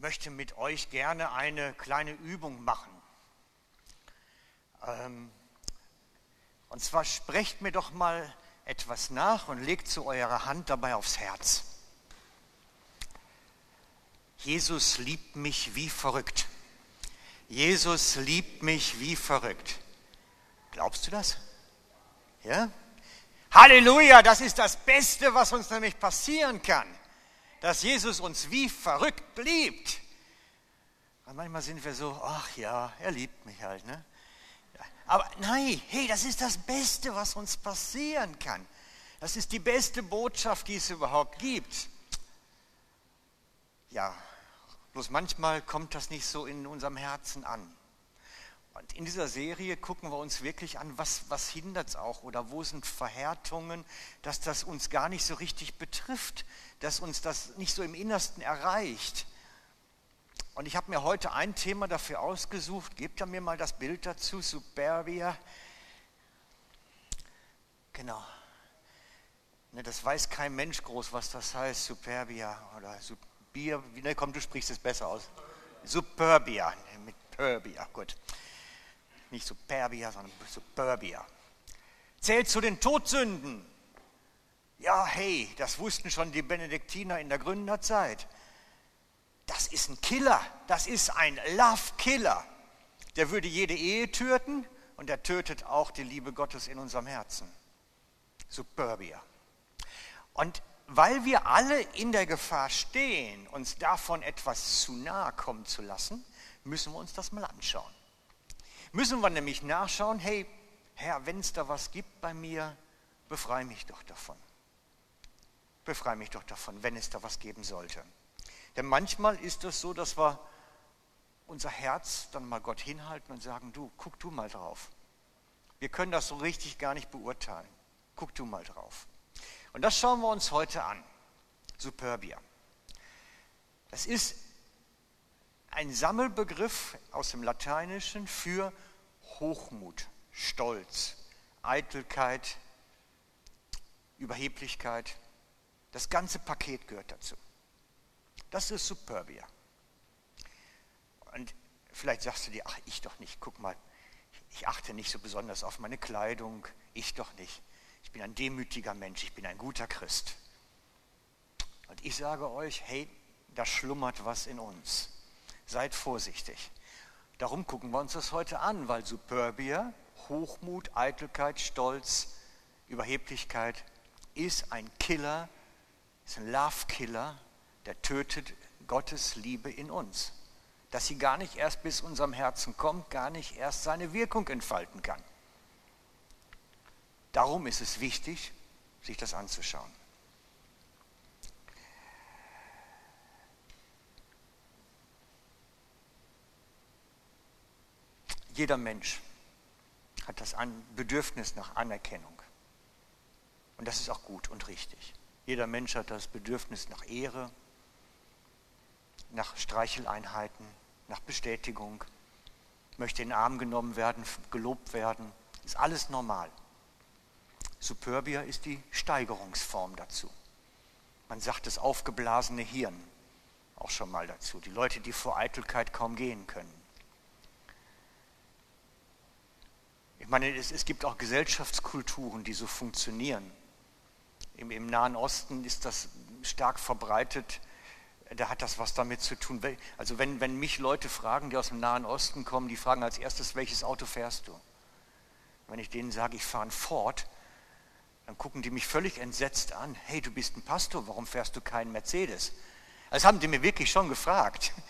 Möchte mit euch gerne eine kleine Übung machen. Ähm, und zwar sprecht mir doch mal etwas nach und legt zu eurer Hand dabei aufs Herz. Jesus liebt mich wie verrückt. Jesus liebt mich wie verrückt. Glaubst du das? Ja? Halleluja, das ist das Beste, was uns nämlich passieren kann dass Jesus uns wie verrückt liebt. Und manchmal sind wir so, ach ja, er liebt mich halt. Ne? Aber nein, hey, das ist das Beste, was uns passieren kann. Das ist die beste Botschaft, die es überhaupt gibt. Ja, bloß manchmal kommt das nicht so in unserem Herzen an. Und in dieser Serie gucken wir uns wirklich an, was, was hindert es auch oder wo sind Verhärtungen, dass das uns gar nicht so richtig betrifft, dass uns das nicht so im Innersten erreicht. Und ich habe mir heute ein Thema dafür ausgesucht. Gebt mir mal das Bild dazu, Superbia. Genau. Ne, das weiß kein Mensch groß, was das heißt, Superbia oder Subir. Ne, komm, du sprichst es besser aus. Superbia, ne, mit Perbia, gut. Nicht Superbia, sondern Superbia. Zählt zu den Todsünden. Ja, hey, das wussten schon die Benediktiner in der Gründerzeit. Das ist ein Killer, das ist ein Love-Killer. Der würde jede Ehe töten und er tötet auch die Liebe Gottes in unserem Herzen. Superbia. Und weil wir alle in der Gefahr stehen, uns davon etwas zu nahe kommen zu lassen, müssen wir uns das mal anschauen. Müssen wir nämlich nachschauen, hey, Herr, wenn es da was gibt bei mir, befreie mich doch davon. Befreie mich doch davon, wenn es da was geben sollte. Denn manchmal ist es so, dass wir unser Herz dann mal Gott hinhalten und sagen, du, guck du mal drauf. Wir können das so richtig gar nicht beurteilen. Guck du mal drauf. Und das schauen wir uns heute an. Superbia. Das ist ein Sammelbegriff aus dem Lateinischen für Hochmut, Stolz, Eitelkeit, Überheblichkeit. Das ganze Paket gehört dazu. Das ist Superbia. Und vielleicht sagst du dir, ach, ich doch nicht, guck mal, ich achte nicht so besonders auf meine Kleidung, ich doch nicht. Ich bin ein demütiger Mensch, ich bin ein guter Christ. Und ich sage euch, hey, da schlummert was in uns. Seid vorsichtig. Darum gucken wir uns das heute an, weil Superbia, Hochmut, Eitelkeit, Stolz, Überheblichkeit ist ein Killer, ist ein Love-Killer, der tötet Gottes Liebe in uns. Dass sie gar nicht erst bis unserem Herzen kommt, gar nicht erst seine Wirkung entfalten kann. Darum ist es wichtig, sich das anzuschauen. Jeder Mensch hat das Bedürfnis nach Anerkennung. Und das ist auch gut und richtig. Jeder Mensch hat das Bedürfnis nach Ehre, nach Streicheleinheiten, nach Bestätigung, möchte in den Arm genommen werden, gelobt werden. Ist alles normal. Superbia ist die Steigerungsform dazu. Man sagt das aufgeblasene Hirn auch schon mal dazu. Die Leute, die vor Eitelkeit kaum gehen können. Ich meine, es, es gibt auch Gesellschaftskulturen, die so funktionieren. Im, Im Nahen Osten ist das stark verbreitet. Da hat das was damit zu tun. Also wenn, wenn mich Leute fragen, die aus dem Nahen Osten kommen, die fragen als erstes, welches Auto fährst du? Wenn ich denen sage, ich fahre ein Ford, dann gucken die mich völlig entsetzt an. Hey, du bist ein Pastor, warum fährst du keinen Mercedes? Das haben die mir wirklich schon gefragt.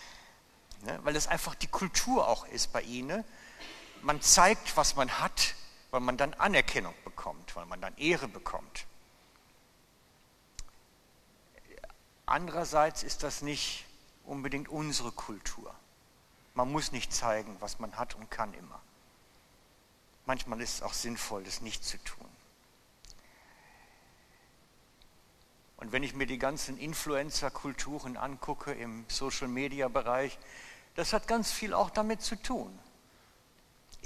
Ne? Weil das einfach die Kultur auch ist bei ihnen man zeigt, was man hat, weil man dann Anerkennung bekommt, weil man dann Ehre bekommt. Andererseits ist das nicht unbedingt unsere Kultur. Man muss nicht zeigen, was man hat und kann immer. Manchmal ist es auch sinnvoll, das nicht zu tun. Und wenn ich mir die ganzen Influencer-Kulturen angucke im Social-Media-Bereich, das hat ganz viel auch damit zu tun.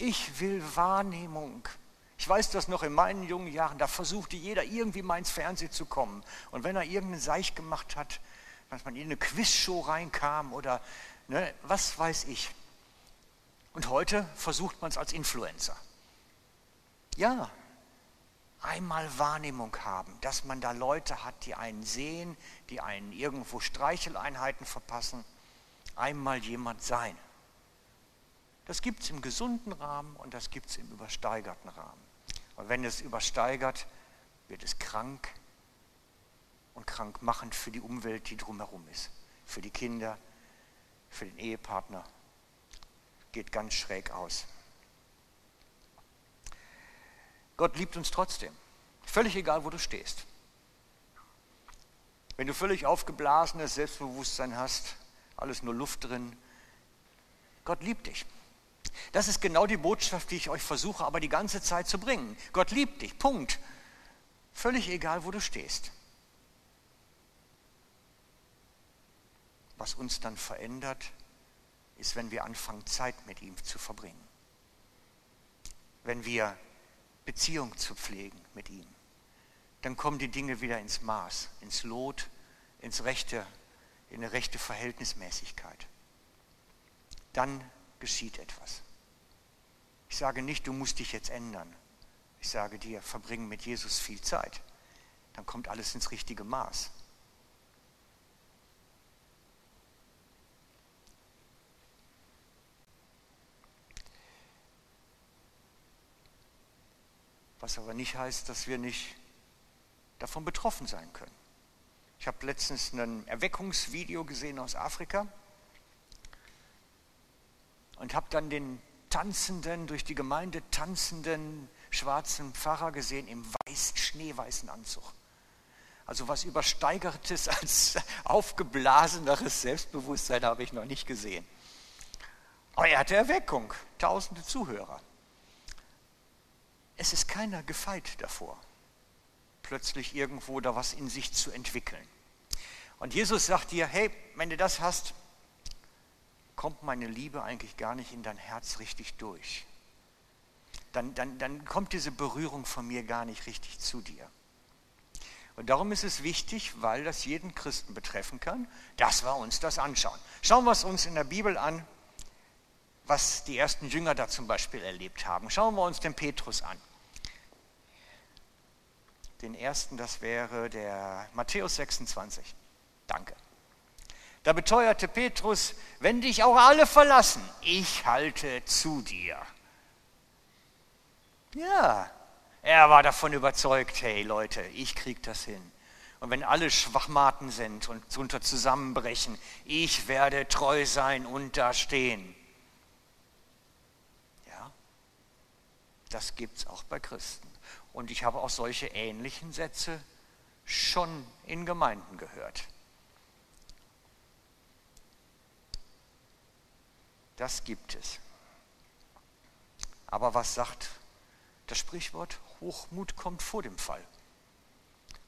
Ich will Wahrnehmung. Ich weiß das noch in meinen jungen Jahren, da versuchte jeder irgendwie mal ins Fernsehen zu kommen. Und wenn er irgendeinen Seich gemacht hat, dass man in eine Quizshow reinkam oder ne, was weiß ich. Und heute versucht man es als Influencer. Ja, einmal Wahrnehmung haben, dass man da Leute hat, die einen sehen, die einen irgendwo Streicheleinheiten verpassen. Einmal jemand sein. Das gibt es im gesunden Rahmen und das gibt es im übersteigerten Rahmen. Und wenn es übersteigert, wird es krank und krankmachend für die Umwelt, die drumherum ist. Für die Kinder, für den Ehepartner. Geht ganz schräg aus. Gott liebt uns trotzdem. Völlig egal, wo du stehst. Wenn du völlig aufgeblasenes Selbstbewusstsein hast, alles nur Luft drin, Gott liebt dich. Das ist genau die Botschaft, die ich euch versuche, aber die ganze Zeit zu bringen. Gott liebt dich, Punkt. Völlig egal, wo du stehst. Was uns dann verändert, ist, wenn wir anfangen, Zeit mit ihm zu verbringen. Wenn wir Beziehung zu pflegen mit ihm. Dann kommen die Dinge wieder ins Maß, ins Lot, ins rechte, in eine rechte Verhältnismäßigkeit. Dann geschieht etwas. Sage nicht, du musst dich jetzt ändern. Ich sage dir, verbring mit Jesus viel Zeit. Dann kommt alles ins richtige Maß. Was aber nicht heißt, dass wir nicht davon betroffen sein können. Ich habe letztens ein Erweckungsvideo gesehen aus Afrika und habe dann den tanzenden, durch die Gemeinde tanzenden schwarzen Pfarrer gesehen im weiß, schneeweißen Anzug. Also was übersteigertes als aufgeblaseneres Selbstbewusstsein habe ich noch nicht gesehen. Aber er hatte Erweckung, tausende Zuhörer. Es ist keiner gefeit davor, plötzlich irgendwo da was in sich zu entwickeln. Und Jesus sagt dir, hey, wenn du das hast, kommt meine Liebe eigentlich gar nicht in dein Herz richtig durch. Dann, dann, dann kommt diese Berührung von mir gar nicht richtig zu dir. Und darum ist es wichtig, weil das jeden Christen betreffen kann, dass wir uns das anschauen. Schauen wir es uns in der Bibel an, was die ersten Jünger da zum Beispiel erlebt haben. Schauen wir uns den Petrus an. Den ersten, das wäre der Matthäus 26. Danke. Da beteuerte Petrus, wenn dich auch alle verlassen, ich halte zu dir. Ja, er war davon überzeugt, hey Leute, ich krieg das hin. Und wenn alle Schwachmaten sind und drunter zusammenbrechen, ich werde treu sein und da stehen. Ja, das gibt es auch bei Christen. Und ich habe auch solche ähnlichen Sätze schon in Gemeinden gehört. Das gibt es. Aber was sagt das Sprichwort? Hochmut kommt vor dem Fall.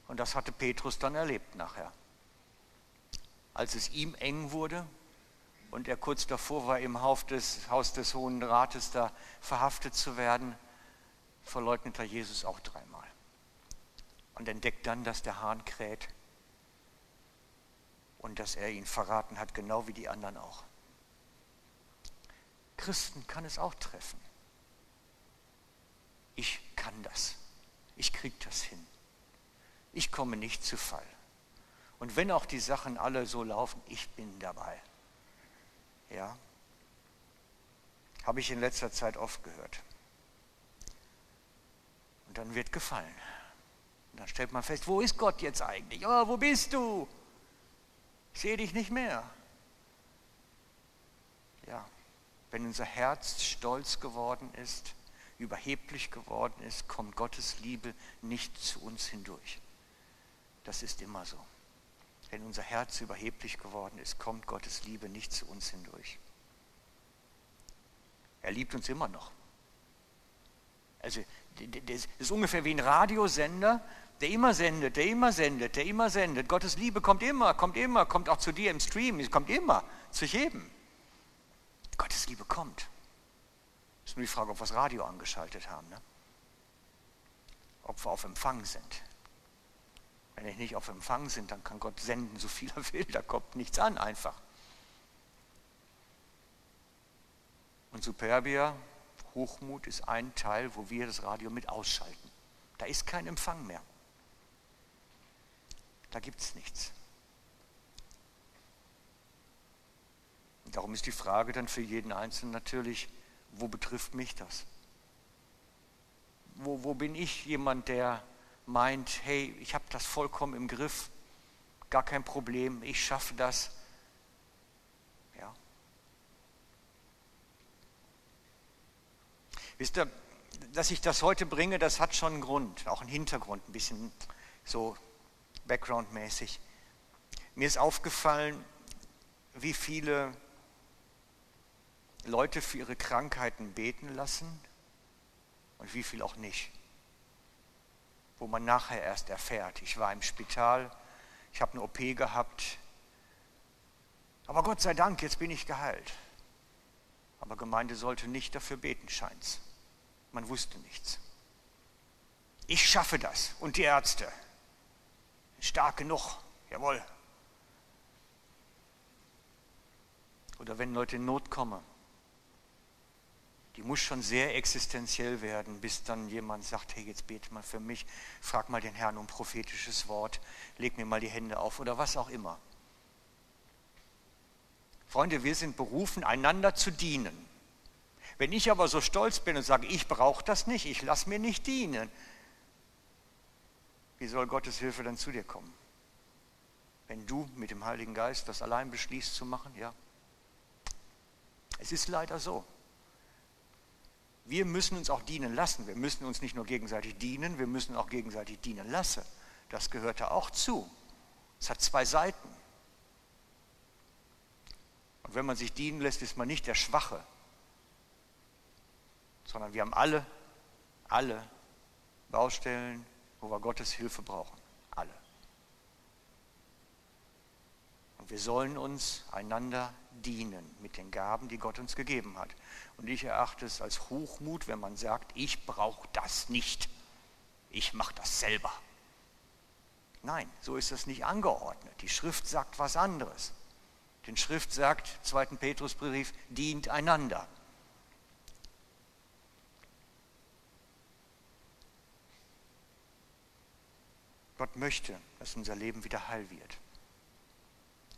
Und das hatte Petrus dann erlebt nachher. Als es ihm eng wurde und er kurz davor war, im Haus des, Hohen Rates da verhaftet zu werden, verleugnet er Jesus auch dreimal. Und entdeckt dann, dass der Hahn kräht und dass er ihn verraten hat, genau wie die anderen auch. Christen kann es auch treffen. Ich kann das. Ich kriege das hin. Ich komme nicht zu Fall. Und wenn auch die Sachen alle so laufen, ich bin dabei. Ja? Habe ich in letzter Zeit oft gehört. Und dann wird gefallen. Und dann stellt man fest, wo ist Gott jetzt eigentlich? Oh, wo bist du? Ich sehe dich nicht mehr. Ja, wenn unser Herz stolz geworden ist, überheblich geworden ist, kommt Gottes Liebe nicht zu uns hindurch. Das ist immer so. Wenn unser Herz überheblich geworden ist, kommt Gottes Liebe nicht zu uns hindurch. Er liebt uns immer noch. Also das ist ungefähr wie ein Radiosender, der immer sendet, der immer sendet, der immer sendet. Gottes Liebe kommt immer, kommt immer, kommt auch zu dir im Stream, kommt immer zu jedem. Gottes Liebe kommt. Ist nur die Frage, ob wir das Radio angeschaltet haben, ne? ob wir auf Empfang sind. Wenn wir nicht auf Empfang sind, dann kann Gott senden, so viel er will, da kommt nichts an einfach. Und Superbia, Hochmut ist ein Teil, wo wir das Radio mit ausschalten. Da ist kein Empfang mehr. Da gibt es nichts. Darum ist die Frage dann für jeden Einzelnen natürlich, wo betrifft mich das? Wo, wo bin ich jemand, der meint, hey, ich habe das vollkommen im Griff, gar kein Problem, ich schaffe das. Ja. Wisst ihr, dass ich das heute bringe, das hat schon einen Grund, auch einen Hintergrund, ein bisschen so backgroundmäßig. Mir ist aufgefallen, wie viele Leute für ihre Krankheiten beten lassen und wie viel auch nicht. Wo man nachher erst erfährt, ich war im Spital, ich habe eine OP gehabt, aber Gott sei Dank, jetzt bin ich geheilt. Aber Gemeinde sollte nicht dafür beten, scheint's. Man wusste nichts. Ich schaffe das und die Ärzte. Stark genug, jawohl. Oder wenn Leute in Not kommen, die muss schon sehr existenziell werden, bis dann jemand sagt, hey, jetzt bete mal für mich, frag mal den Herrn um prophetisches Wort, leg mir mal die Hände auf oder was auch immer. Freunde, wir sind berufen, einander zu dienen. Wenn ich aber so stolz bin und sage, ich brauche das nicht, ich lasse mir nicht dienen, wie soll Gottes Hilfe dann zu dir kommen? Wenn du mit dem Heiligen Geist das allein beschließt zu machen, ja. Es ist leider so. Wir müssen uns auch dienen lassen. Wir müssen uns nicht nur gegenseitig dienen, wir müssen auch gegenseitig dienen lassen. Das gehört da auch zu. Es hat zwei Seiten. Und wenn man sich dienen lässt, ist man nicht der Schwache, sondern wir haben alle, alle Baustellen, wo wir Gottes Hilfe brauchen. Alle. Und wir sollen uns einander dienen mit den Gaben, die Gott uns gegeben hat. Und ich erachte es als Hochmut, wenn man sagt, ich brauche das nicht. Ich mache das selber. Nein, so ist das nicht angeordnet. Die Schrift sagt was anderes. Die Schrift sagt, 2. Petrusbrief, dient einander. Gott möchte, dass unser Leben wieder heil wird.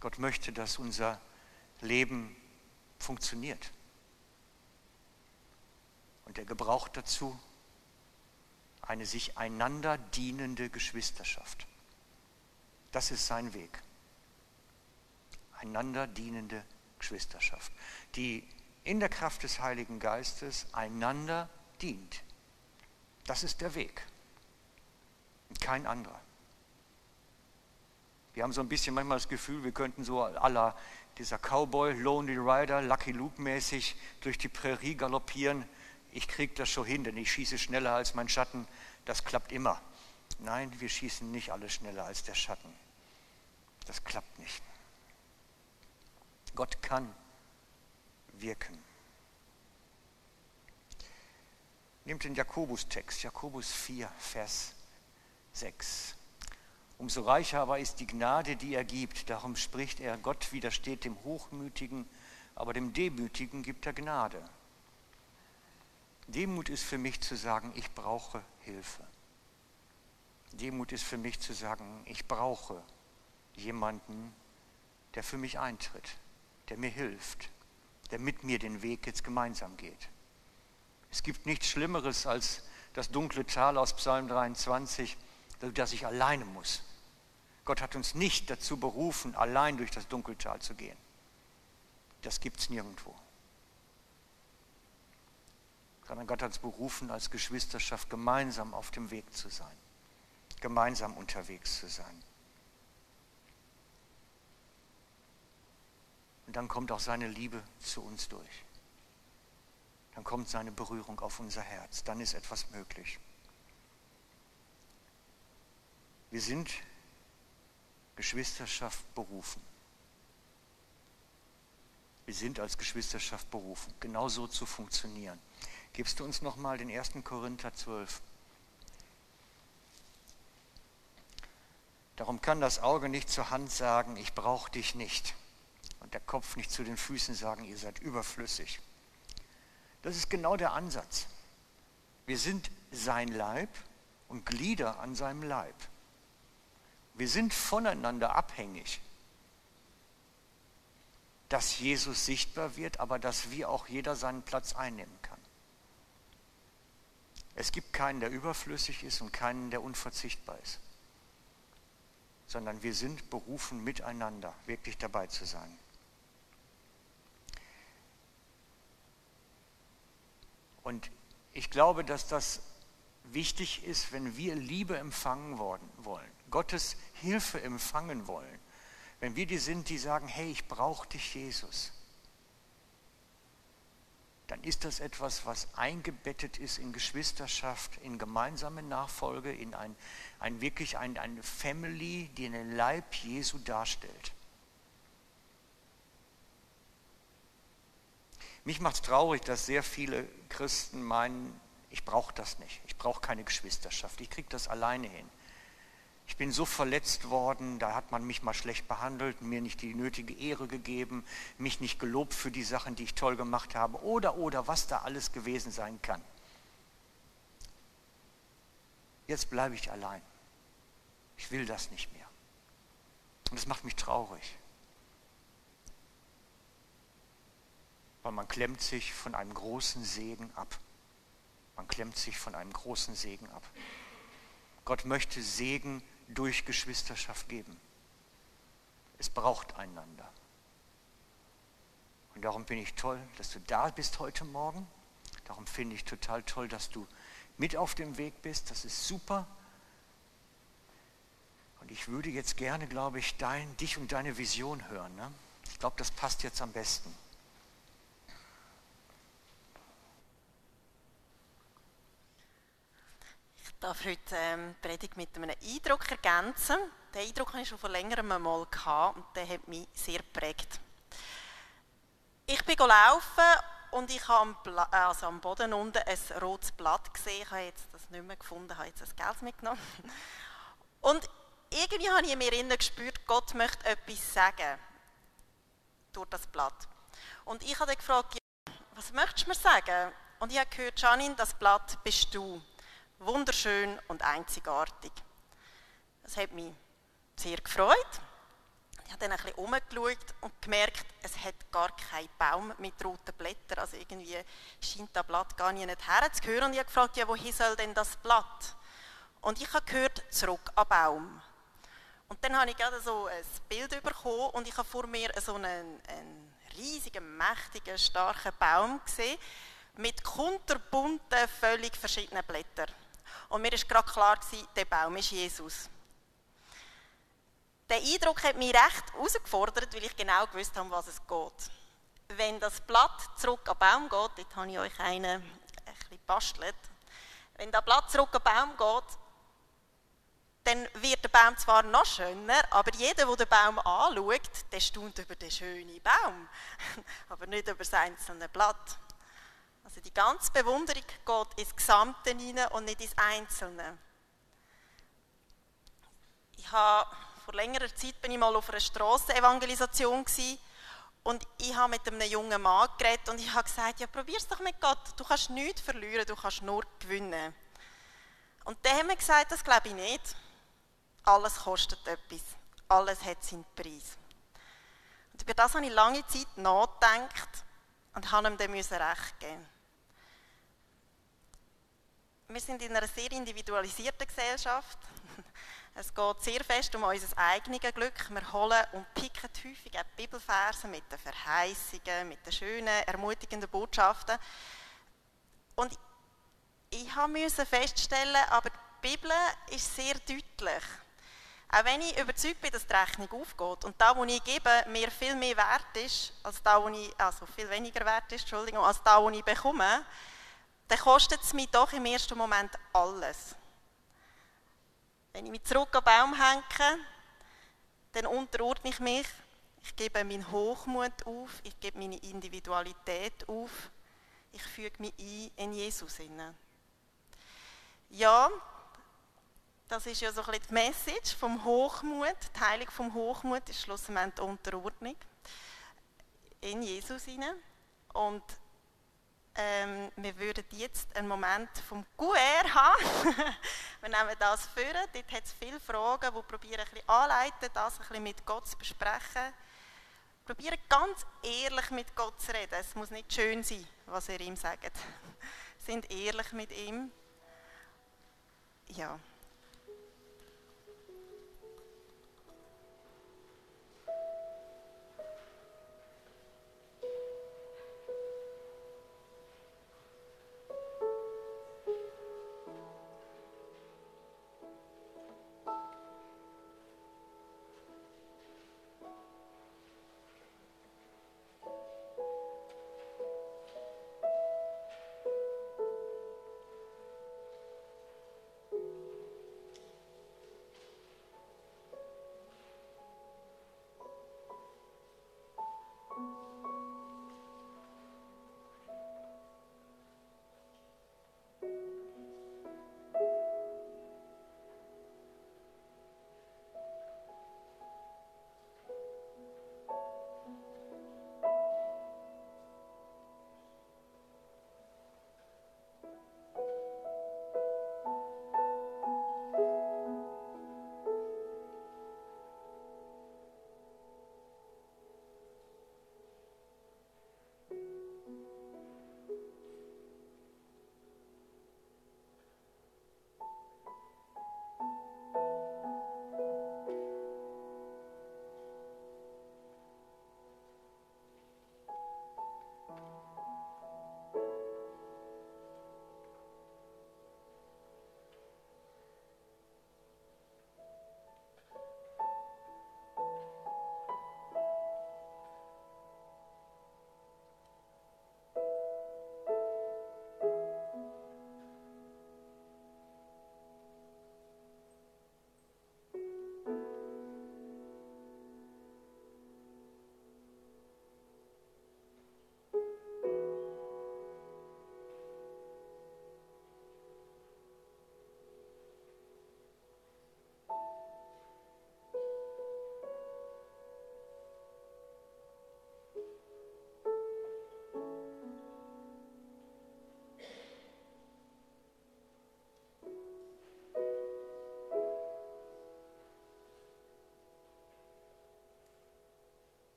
Gott möchte, dass unser Leben funktioniert. Und er gebraucht dazu eine sich einander dienende Geschwisterschaft. Das ist sein Weg. Einander dienende Geschwisterschaft, die in der Kraft des Heiligen Geistes einander dient. Das ist der Weg. Kein anderer. Wir haben so ein bisschen manchmal das Gefühl, wir könnten so aller dieser Cowboy, Lonely Rider, Lucky Luke mäßig durch die Prärie galoppieren. Ich kriege das schon hin, denn ich schieße schneller als mein Schatten. Das klappt immer. Nein, wir schießen nicht alle schneller als der Schatten. Das klappt nicht. Gott kann wirken. Nehmt den Jakobus-Text, Jakobus 4, Vers 6. Umso reicher aber ist die Gnade, die er gibt. Darum spricht er, Gott widersteht dem Hochmütigen, aber dem Demütigen gibt er Gnade. Demut ist für mich zu sagen, ich brauche Hilfe. Demut ist für mich zu sagen, ich brauche jemanden, der für mich eintritt, der mir hilft, der mit mir den Weg jetzt gemeinsam geht. Es gibt nichts Schlimmeres als das dunkle Tal aus Psalm 23, dass ich alleine muss. Gott hat uns nicht dazu berufen, allein durch das Dunkeltal zu gehen. Das gibt es nirgendwo. Sondern Gott hat uns berufen, als Geschwisterschaft gemeinsam auf dem Weg zu sein, gemeinsam unterwegs zu sein. Und dann kommt auch seine Liebe zu uns durch. Dann kommt seine Berührung auf unser Herz. Dann ist etwas möglich. Wir sind Geschwisterschaft berufen. Wir sind als Geschwisterschaft berufen, genau so zu funktionieren. Gibst du uns nochmal den 1. Korinther 12? Darum kann das Auge nicht zur Hand sagen, ich brauche dich nicht. Und der Kopf nicht zu den Füßen sagen, ihr seid überflüssig. Das ist genau der Ansatz. Wir sind sein Leib und Glieder an seinem Leib. Wir sind voneinander abhängig, dass Jesus sichtbar wird, aber dass wir auch jeder seinen Platz einnehmen kann. Es gibt keinen, der überflüssig ist und keinen, der unverzichtbar ist sondern wir sind berufen, miteinander wirklich dabei zu sein. Und ich glaube, dass das wichtig ist, wenn wir Liebe empfangen worden, wollen, Gottes Hilfe empfangen wollen, wenn wir die sind, die sagen, hey, ich brauche dich, Jesus dann ist das etwas, was eingebettet ist in Geschwisterschaft, in gemeinsame Nachfolge, in ein, ein wirklich ein, eine Family, die den Leib Jesu darstellt. Mich macht es traurig, dass sehr viele Christen meinen, ich brauche das nicht, ich brauche keine Geschwisterschaft, ich kriege das alleine hin ich bin so verletzt worden, da hat man mich mal schlecht behandelt, mir nicht die nötige Ehre gegeben, mich nicht gelobt für die Sachen, die ich toll gemacht habe oder oder was da alles gewesen sein kann. Jetzt bleibe ich allein. Ich will das nicht mehr. Und das macht mich traurig. Weil man klemmt sich von einem großen Segen ab. Man klemmt sich von einem großen Segen ab. Gott möchte Segen durch Geschwisterschaft geben. Es braucht einander. Und darum bin ich toll, dass du da bist heute Morgen. Darum finde ich total toll, dass du mit auf dem Weg bist. Das ist super. Und ich würde jetzt gerne, glaube ich, dein, dich und deine Vision hören. Ne? Ich glaube, das passt jetzt am besten. Darf heute ähm, die Predigt mit einem Eindruck ergänzen. Den Eindruck hatte ich schon vor längerem einmal und der hat mich sehr geprägt. Ich bin laufen und ich habe am, also am Boden unten ein rotes Blatt gesehen. Ich habe jetzt das nicht mehr gefunden, habe jetzt das Geld mitgenommen. Und irgendwie habe ich in mir innen gespürt, Gott möchte etwas sagen durch das Blatt. Und ich habe dann gefragt, was möchtest du mir sagen? Und ich habe gehört, Janine, das Blatt bist du wunderschön und einzigartig. Das hat mich sehr gefreut. Ich habe dann ein bisschen umgeschaut und gemerkt, es hat gar keinen Baum mit roten Blättern. Also irgendwie scheint das Blatt gar nicht herzugehören. Und ich habe gefragt, ja, wohin soll denn das Blatt? Und ich habe gehört, zurück am Baum. Und dann habe ich gerade so ein Bild bekommen und ich habe vor mir so einen, einen riesigen, mächtigen, starken Baum gesehen mit kunterbunten, völlig verschiedenen Blättern. Und mir war gerade klar, der Baum ist Jesus. Der Eindruck hat mich recht herausgefordert, weil ich genau gewusst habe, was es geht. Wenn das Blatt zurück am Baum geht, dort habe ich euch einen ein bisschen bastelt. Wenn das Blatt zurück am Baum geht, dann wird der Baum zwar noch schöner, aber jeder, der den Baum anschaut, der staunt über den schönen Baum, aber nicht über das einzelne Blatt. Also die ganze Bewunderung geht ins Gesamte hinein und nicht ins Einzelne. Ich habe, vor längerer Zeit bin ich mal auf einer Strassenevangelisation und ich habe mit einem jungen Mann geredet und ich habe gesagt, ja probier's doch mit Gott, du kannst nichts verlieren, du kannst nur gewinnen. Und der hat mir gesagt, das glaube ich nicht. Alles kostet etwas, alles hat seinen Preis. Und über das habe ich lange Zeit nachgedacht und habe ihm dann recht geben wir sind in einer sehr individualisierten Gesellschaft. Es geht sehr fest um unser eigenes Glück. Wir holen und picken häufig auch Bibelverse mit den Verheißungen, mit den schönen, ermutigenden Botschaften. Und ich musste feststellen, aber die Bibel ist sehr deutlich. Auch wenn ich überzeugt bin, dass die Rechnung aufgeht und da, wo ich gebe, mir viel mehr wert ist, als da, wo ich, also viel weniger wert ist, Entschuldigung, als da, wo ich bekomme, dann kostet es mich doch im ersten Moment alles. Wenn ich mich zurück am Baum hänge, dann unterordne ich mich, ich gebe meinen Hochmut auf, ich gebe meine Individualität auf, ich füge mich ein in Jesus hinein. Ja, Das ist ja so ein bisschen die Message vom Hochmut. Die Heilung vom Hochmut ist schlussendlich Unterordnung in Jesus hinein. Und ähm, wir würden jetzt einen Moment vom QR haben. wir nehmen das vor. Dort hat es viele Fragen, die probieren ein bisschen anleiten, das ein bisschen mit Gott zu besprechen. Probieren ganz ehrlich mit Gott zu reden. Es muss nicht schön sein, was ihr ihm sagt. Sind ehrlich mit ihm. Ja.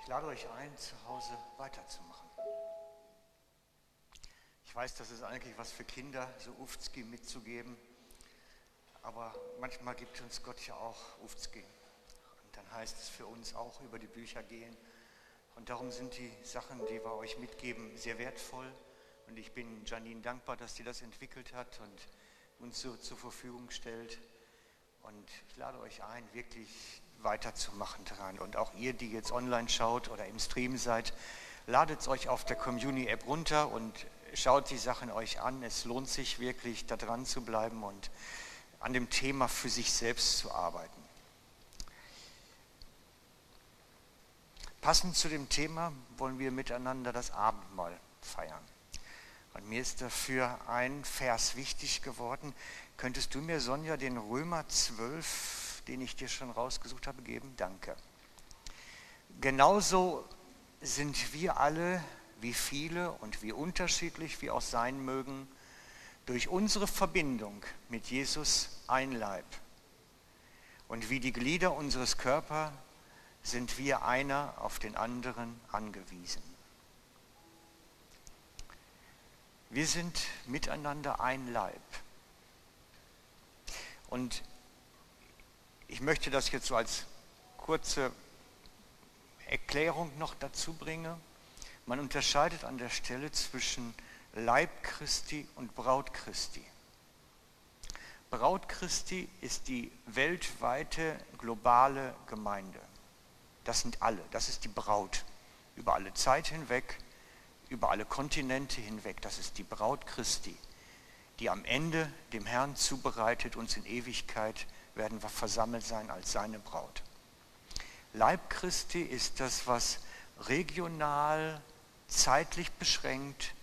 Ich lade euch ein, zu Hause weiterzumachen. Ich weiß, das ist eigentlich was für Kinder, so Ufzki mitzugeben. Aber manchmal gibt uns Gott ja auch Ufzki. Und dann heißt es für uns auch über die Bücher gehen. Und darum sind die Sachen, die wir euch mitgeben, sehr wertvoll. Und ich bin Janine dankbar, dass sie das entwickelt hat und uns so zur Verfügung stellt. Und ich lade euch ein, wirklich weiterzumachen daran. Und auch ihr, die jetzt online schaut oder im Stream seid, ladet es euch auf der Community-App runter und schaut die Sachen euch an. Es lohnt sich wirklich, da dran zu bleiben und an dem Thema für sich selbst zu arbeiten. Passend zu dem Thema wollen wir miteinander das Abendmahl feiern. Und mir ist dafür ein Vers wichtig geworden. Könntest du mir, Sonja, den Römer 12, den ich dir schon rausgesucht habe, geben? Danke. Genauso sind wir alle, wie viele und wie unterschiedlich wir auch sein mögen, durch unsere Verbindung mit Jesus ein Leib. Und wie die Glieder unseres Körpers sind wir einer auf den anderen angewiesen. Wir sind miteinander ein Leib. Und ich möchte das jetzt so als kurze Erklärung noch dazu bringen. Man unterscheidet an der Stelle zwischen Leib Christi und Braut Christi. Braut Christi ist die weltweite globale Gemeinde. Das sind alle, das ist die Braut über alle Zeit hinweg über alle Kontinente hinweg. Das ist die Braut Christi, die am Ende dem Herrn zubereitet, uns in Ewigkeit werden wir versammelt sein als seine Braut. Leib Christi ist das, was regional, zeitlich beschränkt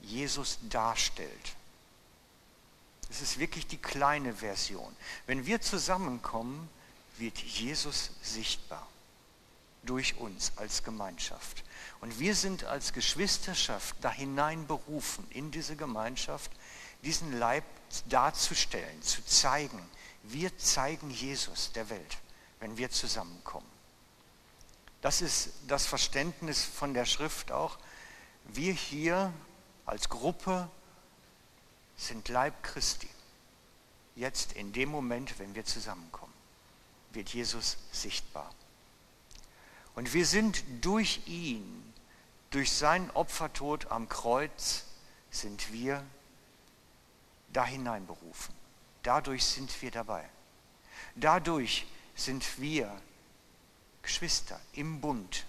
Jesus darstellt. Es ist wirklich die kleine Version. Wenn wir zusammenkommen, wird Jesus sichtbar durch uns als Gemeinschaft. Und wir sind als Geschwisterschaft da hinein berufen, in diese Gemeinschaft, diesen Leib darzustellen, zu zeigen. Wir zeigen Jesus der Welt, wenn wir zusammenkommen. Das ist das Verständnis von der Schrift auch. Wir hier als Gruppe sind Leib Christi. Jetzt in dem Moment, wenn wir zusammenkommen, wird Jesus sichtbar. Und wir sind durch ihn durch seinen Opfertod am Kreuz sind wir da hineinberufen. Dadurch sind wir dabei. Dadurch sind wir Geschwister im Bund.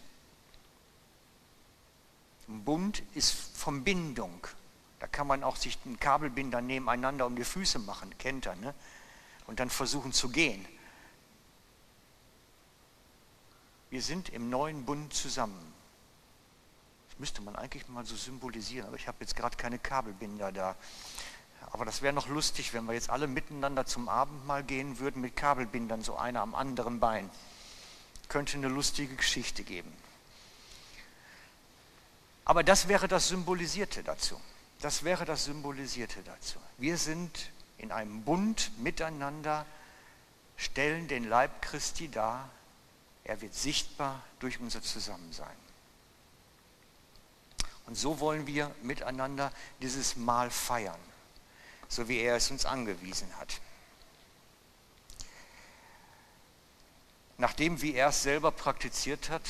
Ein Bund ist Verbindung. Da kann man auch sich einen Kabelbinder nebeneinander um die Füße machen, kennt er, ne? Und dann versuchen zu gehen. Wir sind im neuen Bund zusammen müsste man eigentlich mal so symbolisieren, aber ich habe jetzt gerade keine Kabelbinder da. Aber das wäre noch lustig, wenn wir jetzt alle miteinander zum Abendmahl gehen würden mit Kabelbindern, so einer am anderen Bein. Könnte eine lustige Geschichte geben. Aber das wäre das Symbolisierte dazu. Das wäre das Symbolisierte dazu. Wir sind in einem Bund miteinander, stellen den Leib Christi dar. Er wird sichtbar durch unser Zusammensein. Und so wollen wir miteinander dieses Mahl feiern, so wie er es uns angewiesen hat. Nachdem, wie er es selber praktiziert hat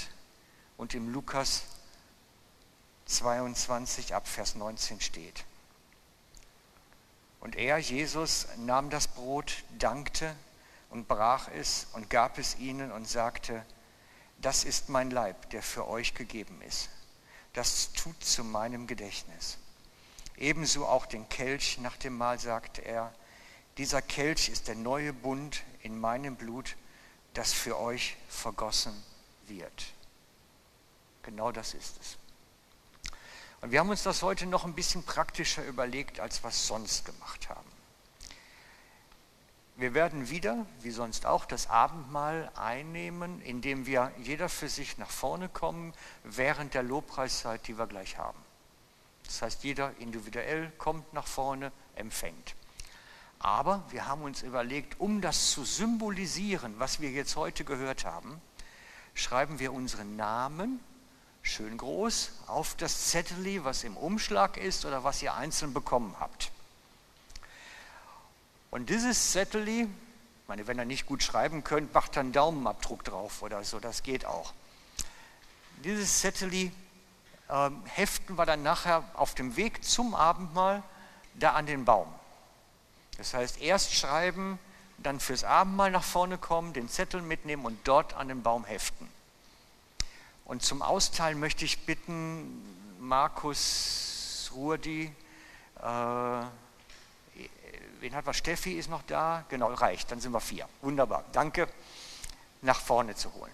und im Lukas 22 ab Vers 19 steht. Und er, Jesus, nahm das Brot, dankte und brach es und gab es ihnen und sagte, das ist mein Leib, der für euch gegeben ist das tut zu meinem Gedächtnis. Ebenso auch den Kelch nach dem Mahl sagte er, dieser Kelch ist der neue Bund in meinem Blut, das für euch vergossen wird. Genau das ist es. Und wir haben uns das heute noch ein bisschen praktischer überlegt, als wir es sonst gemacht haben. Wir werden wieder, wie sonst auch, das Abendmahl einnehmen, indem wir jeder für sich nach vorne kommen, während der Lobpreiszeit, die wir gleich haben. Das heißt, jeder individuell kommt nach vorne, empfängt. Aber wir haben uns überlegt, um das zu symbolisieren, was wir jetzt heute gehört haben, schreiben wir unseren Namen schön groß auf das Zettel, was im Umschlag ist oder was ihr einzeln bekommen habt. Und dieses Zettel, meine, wenn ihr nicht gut schreiben könnt, macht dann Daumenabdruck drauf oder so, das geht auch. Dieses Zettel äh, heften wir dann nachher auf dem Weg zum Abendmahl da an den Baum. Das heißt, erst schreiben, dann fürs Abendmahl nach vorne kommen, den Zettel mitnehmen und dort an den Baum heften. Und zum Austeilen möchte ich bitten, Markus, Ruhrdi, äh, wen hat was? Steffi ist noch da? Genau, reicht, dann sind wir vier. Wunderbar, danke, nach vorne zu holen.